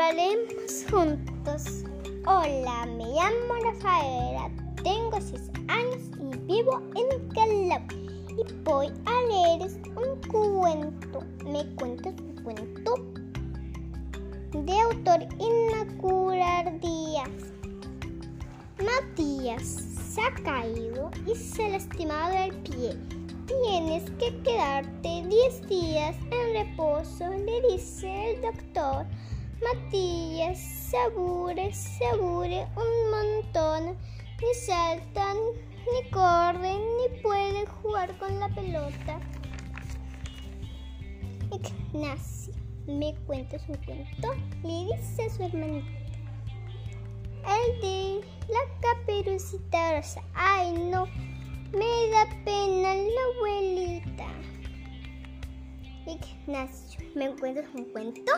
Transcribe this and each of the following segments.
haremos juntos. Hola, me llamo Rafaela, tengo 6 años y vivo en Calab. Y voy a leer un cuento. ¿Me cuentas un cuento? De autor Inacular Díaz. Matías se ha caído y se ha lastimado el pie. Tienes que quedarte 10 días en reposo, le dice el doctor. Matías se aburre, se aburre un montón. Ni salta, ni corre, ni puede jugar con la pelota. Ignacio, ¿me cuentas un cuento? Le dice a su hermanito. El de la caperucita rosa. Ay, no, me da pena la abuelita. Ignacio, ¿me cuentas un cuento?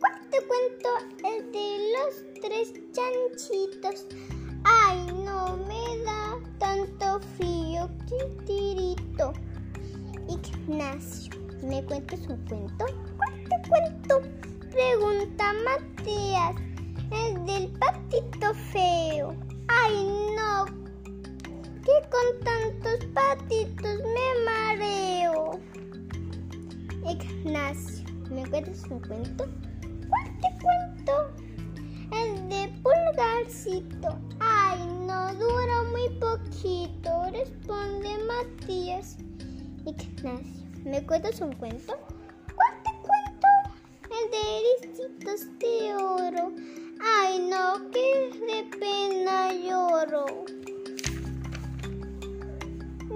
¿Cuál te cuento? El de los tres chanchitos. Ay, no me da tanto frío, tirito. Ignacio, ¿me cuentas un cuento? ¿Cuál te cuento? Pregunta Matías. El del patito feo. Ay, no. Con tantos patitos me mareo. Ignacio, ¿me cuentas un cuento? ¿Cuál te cuento? El de pulgarcito. Ay, no dura muy poquito, responde Matías. Ignacio, ¿me cuentas un cuento? ¿Cuál te cuento? El de ericitos de oro.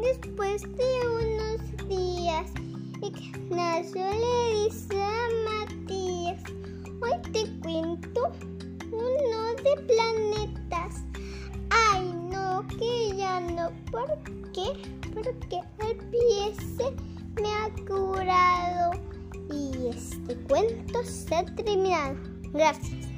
Después de unos días, Ignacio le dice a Matías, hoy te cuento uno de planetas. Ay, no, que ya no, ¿por qué? Porque el pie se me ha curado y este cuento se ha terminado. Gracias.